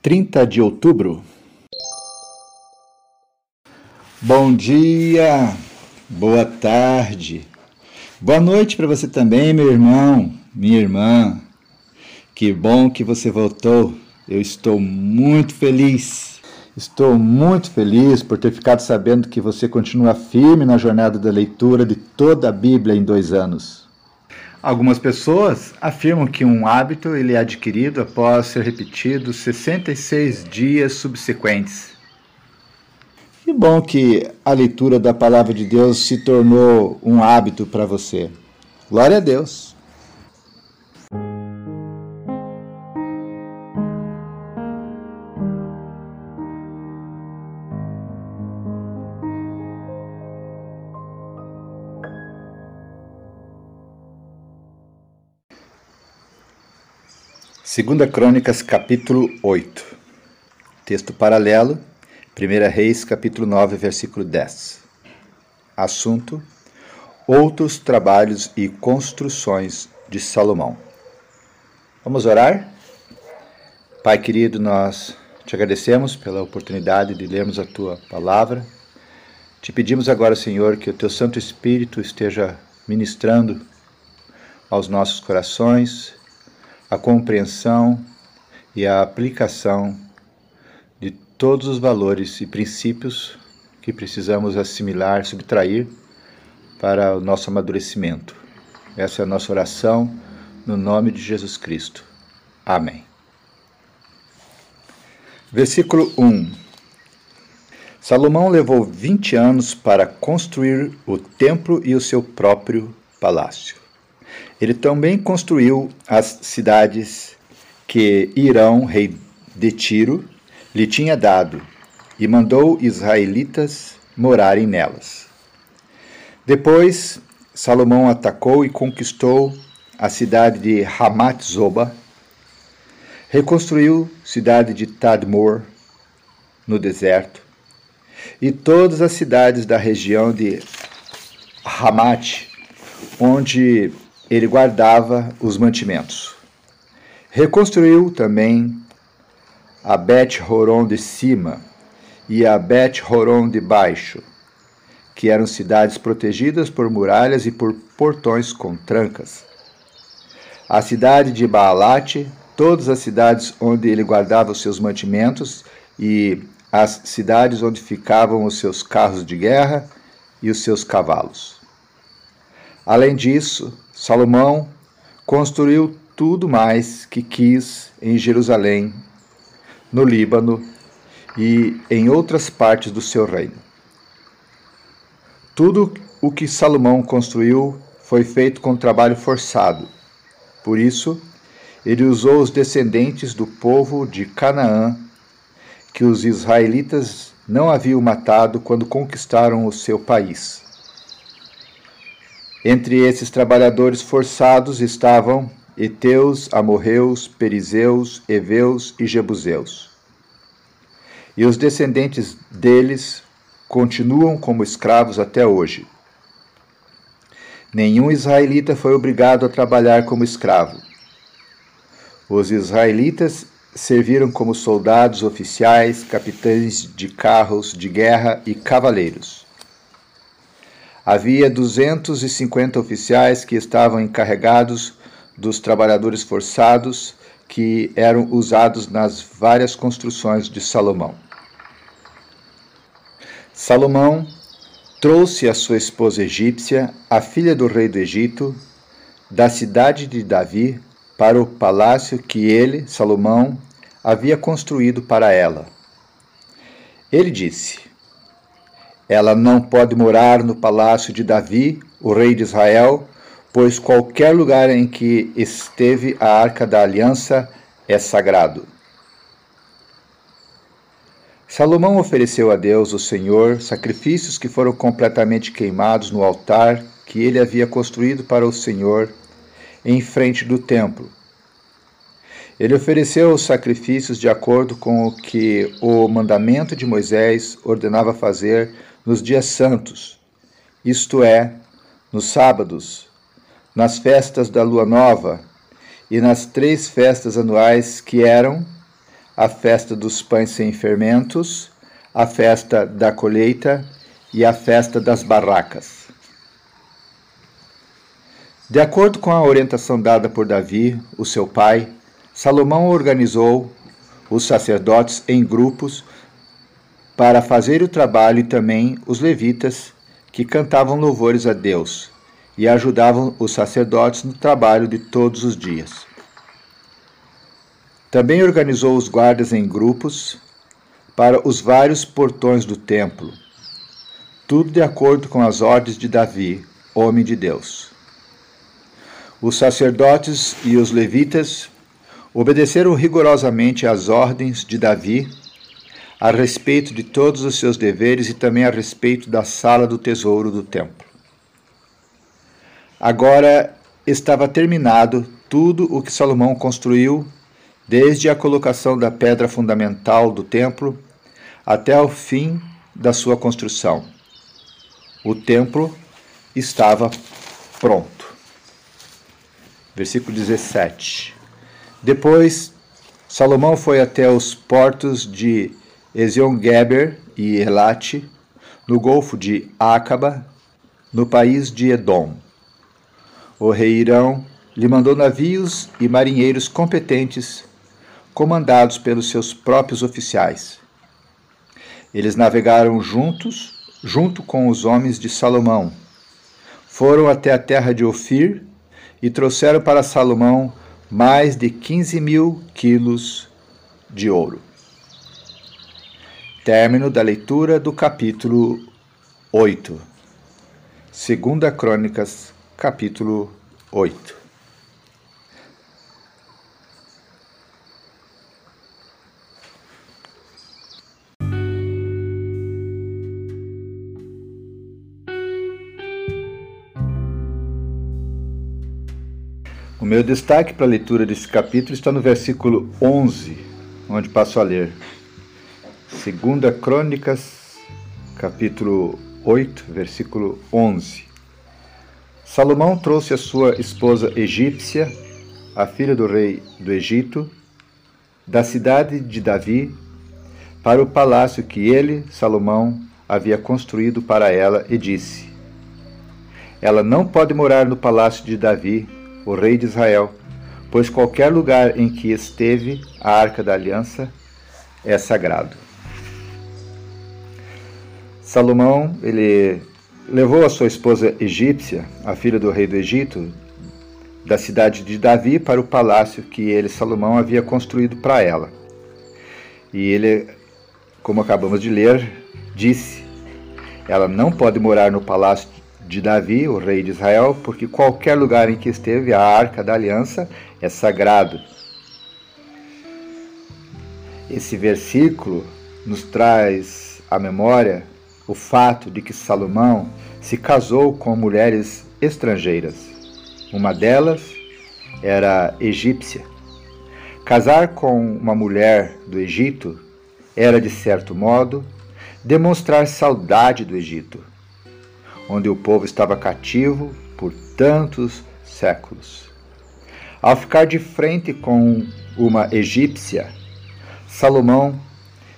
30 de outubro. Bom dia, boa tarde, boa noite para você também, meu irmão, minha irmã. Que bom que você voltou. Eu estou muito feliz. Estou muito feliz por ter ficado sabendo que você continua firme na jornada da leitura de toda a Bíblia em dois anos. Algumas pessoas afirmam que um hábito ele é adquirido após ser repetido 66 dias subsequentes. Que bom que a leitura da palavra de Deus se tornou um hábito para você. Glória a Deus. Segunda Crônicas, capítulo 8. Texto paralelo, 1 Reis, capítulo 9, versículo 10. Assunto: Outros trabalhos e construções de Salomão. Vamos orar? Pai querido, nós te agradecemos pela oportunidade de lermos a tua palavra. Te pedimos agora, Senhor, que o teu Santo Espírito esteja ministrando aos nossos corações a compreensão e a aplicação de todos os valores e princípios que precisamos assimilar, subtrair para o nosso amadurecimento. Essa é a nossa oração no nome de Jesus Cristo. Amém. Versículo 1 Salomão levou 20 anos para construir o templo e o seu próprio palácio. Ele também construiu as cidades que Irão, rei de Tiro, lhe tinha dado e mandou israelitas morarem nelas. Depois, Salomão atacou e conquistou a cidade de Hamat Zoba, reconstruiu a cidade de Tadmor, no deserto, e todas as cidades da região de Hamat, onde ele guardava os mantimentos. Reconstruiu também a Bet Horon de cima e a Bet Horon de baixo, que eram cidades protegidas por muralhas e por portões com trancas. A cidade de Baalate, todas as cidades onde ele guardava os seus mantimentos e as cidades onde ficavam os seus carros de guerra e os seus cavalos. Além disso, Salomão construiu tudo mais que quis em Jerusalém, no Líbano e em outras partes do seu reino. Tudo o que Salomão construiu foi feito com trabalho forçado. Por isso, ele usou os descendentes do povo de Canaã, que os israelitas não haviam matado quando conquistaram o seu país. Entre esses trabalhadores forçados estavam Eteus, Amorreus, Perizeus, Eveus e Jebuseus. E os descendentes deles continuam como escravos até hoje. Nenhum israelita foi obrigado a trabalhar como escravo. Os israelitas serviram como soldados oficiais, capitães de carros de guerra e cavaleiros. Havia 250 oficiais que estavam encarregados dos trabalhadores forçados que eram usados nas várias construções de Salomão. Salomão trouxe a sua esposa egípcia, a filha do rei do Egito, da cidade de Davi para o palácio que ele, Salomão, havia construído para ela. Ele disse: ela não pode morar no palácio de Davi, o rei de Israel, pois qualquer lugar em que esteve a arca da aliança é sagrado. Salomão ofereceu a Deus, o Senhor, sacrifícios que foram completamente queimados no altar que ele havia construído para o Senhor em frente do templo. Ele ofereceu os sacrifícios de acordo com o que o mandamento de Moisés ordenava fazer nos dias santos, isto é, nos sábados, nas festas da lua nova e nas três festas anuais que eram a festa dos pães sem fermentos, a festa da colheita e a festa das barracas. De acordo com a orientação dada por Davi, o seu pai, Salomão organizou os sacerdotes em grupos para fazer o trabalho e também os levitas que cantavam louvores a Deus e ajudavam os sacerdotes no trabalho de todos os dias. Também organizou os guardas em grupos para os vários portões do templo, tudo de acordo com as ordens de Davi, homem de Deus. Os sacerdotes e os levitas obedeceram rigorosamente às ordens de Davi a respeito de todos os seus deveres e também a respeito da sala do tesouro do templo. Agora estava terminado tudo o que Salomão construiu, desde a colocação da pedra fundamental do templo até o fim da sua construção. O templo estava pronto. Versículo 17. Depois, Salomão foi até os portos de Ezion-Geber e Elate, no golfo de Acaba, no país de Edom. O rei Irão lhe mandou navios e marinheiros competentes, comandados pelos seus próprios oficiais. Eles navegaram juntos, junto com os homens de Salomão. Foram até a terra de Ofir e trouxeram para Salomão mais de 15 mil quilos de ouro. Término da leitura do capítulo 8. Segunda Crônicas, capítulo 8. Meu destaque para a leitura desse capítulo está no versículo 11, onde passo a ler. Segunda Crônicas, capítulo 8, versículo 11. Salomão trouxe a sua esposa egípcia, a filha do rei do Egito, da cidade de Davi, para o palácio que ele, Salomão, havia construído para ela e disse: Ela não pode morar no palácio de Davi, o rei de Israel, pois qualquer lugar em que esteve a arca da aliança é sagrado. Salomão, ele levou a sua esposa egípcia, a filha do rei do Egito, da cidade de Davi para o palácio que ele, Salomão, havia construído para ela. E ele, como acabamos de ler, disse: ela não pode morar no palácio de Davi, o rei de Israel, porque qualquer lugar em que esteve a arca da aliança é sagrado. Esse versículo nos traz à memória o fato de que Salomão se casou com mulheres estrangeiras. Uma delas era egípcia. Casar com uma mulher do Egito era, de certo modo, demonstrar saudade do Egito onde o povo estava cativo por tantos séculos. Ao ficar de frente com uma egípcia, Salomão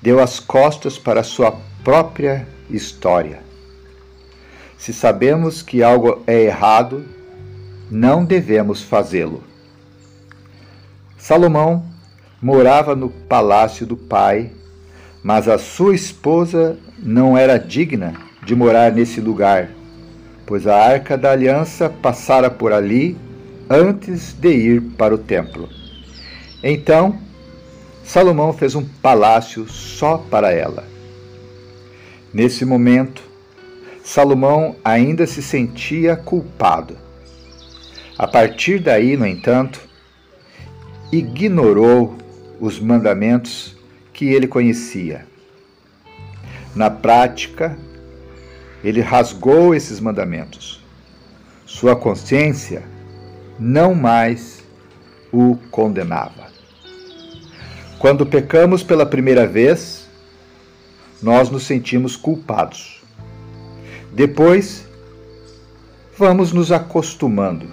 deu as costas para sua própria história. Se sabemos que algo é errado, não devemos fazê-lo. Salomão morava no palácio do pai, mas a sua esposa não era digna de morar nesse lugar, pois a arca da aliança passara por ali antes de ir para o templo. Então, Salomão fez um palácio só para ela. Nesse momento, Salomão ainda se sentia culpado. A partir daí, no entanto, ignorou os mandamentos que ele conhecia. Na prática, ele rasgou esses mandamentos. Sua consciência não mais o condenava. Quando pecamos pela primeira vez, nós nos sentimos culpados. Depois, vamos nos acostumando.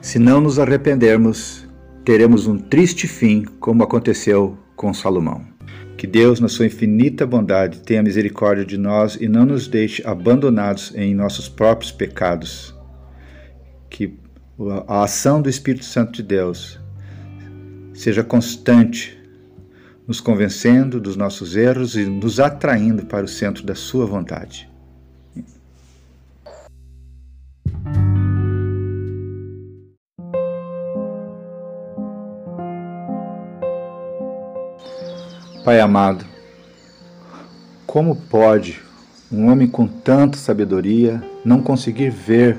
Se não nos arrependermos, teremos um triste fim, como aconteceu com Salomão. Que Deus, na sua infinita bondade, tenha misericórdia de nós e não nos deixe abandonados em nossos próprios pecados. Que a ação do Espírito Santo de Deus seja constante, nos convencendo dos nossos erros e nos atraindo para o centro da Sua vontade. Pai amado, como pode um homem com tanta sabedoria não conseguir ver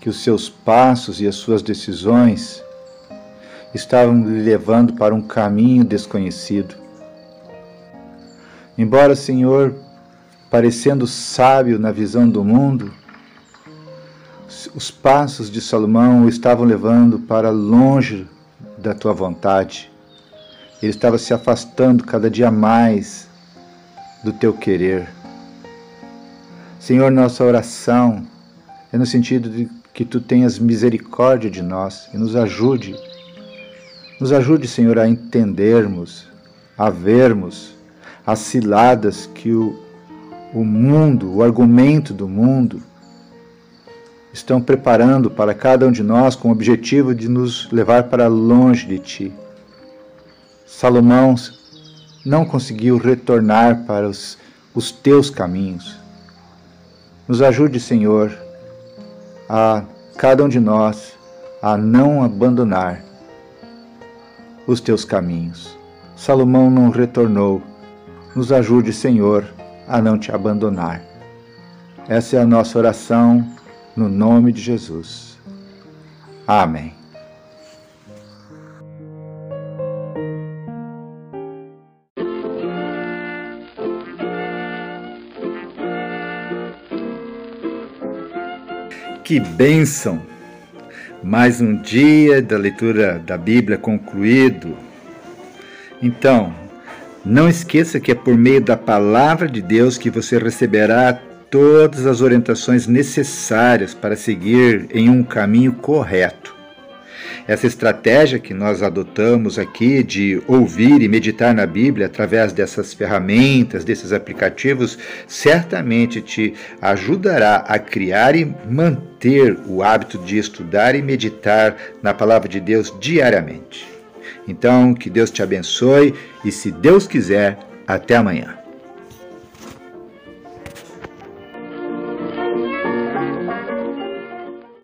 que os seus passos e as suas decisões estavam lhe levando para um caminho desconhecido? Embora, Senhor, parecendo sábio na visão do mundo, os passos de Salomão o estavam levando para longe da tua vontade. Ele estava se afastando cada dia mais do teu querer. Senhor, nossa oração é no sentido de que tu tenhas misericórdia de nós e nos ajude. Nos ajude, Senhor, a entendermos, a vermos as ciladas que o, o mundo, o argumento do mundo, estão preparando para cada um de nós com o objetivo de nos levar para longe de Ti. Salomão não conseguiu retornar para os, os teus caminhos. Nos ajude, Senhor, a cada um de nós a não abandonar os teus caminhos. Salomão não retornou. Nos ajude, Senhor, a não te abandonar. Essa é a nossa oração no nome de Jesus. Amém. Que bênção! Mais um dia da leitura da Bíblia concluído. Então, não esqueça que é por meio da palavra de Deus que você receberá todas as orientações necessárias para seguir em um caminho correto. Essa estratégia que nós adotamos aqui de ouvir e meditar na Bíblia através dessas ferramentas, desses aplicativos, certamente te ajudará a criar e manter o hábito de estudar e meditar na palavra de Deus diariamente. Então, que Deus te abençoe e, se Deus quiser, até amanhã.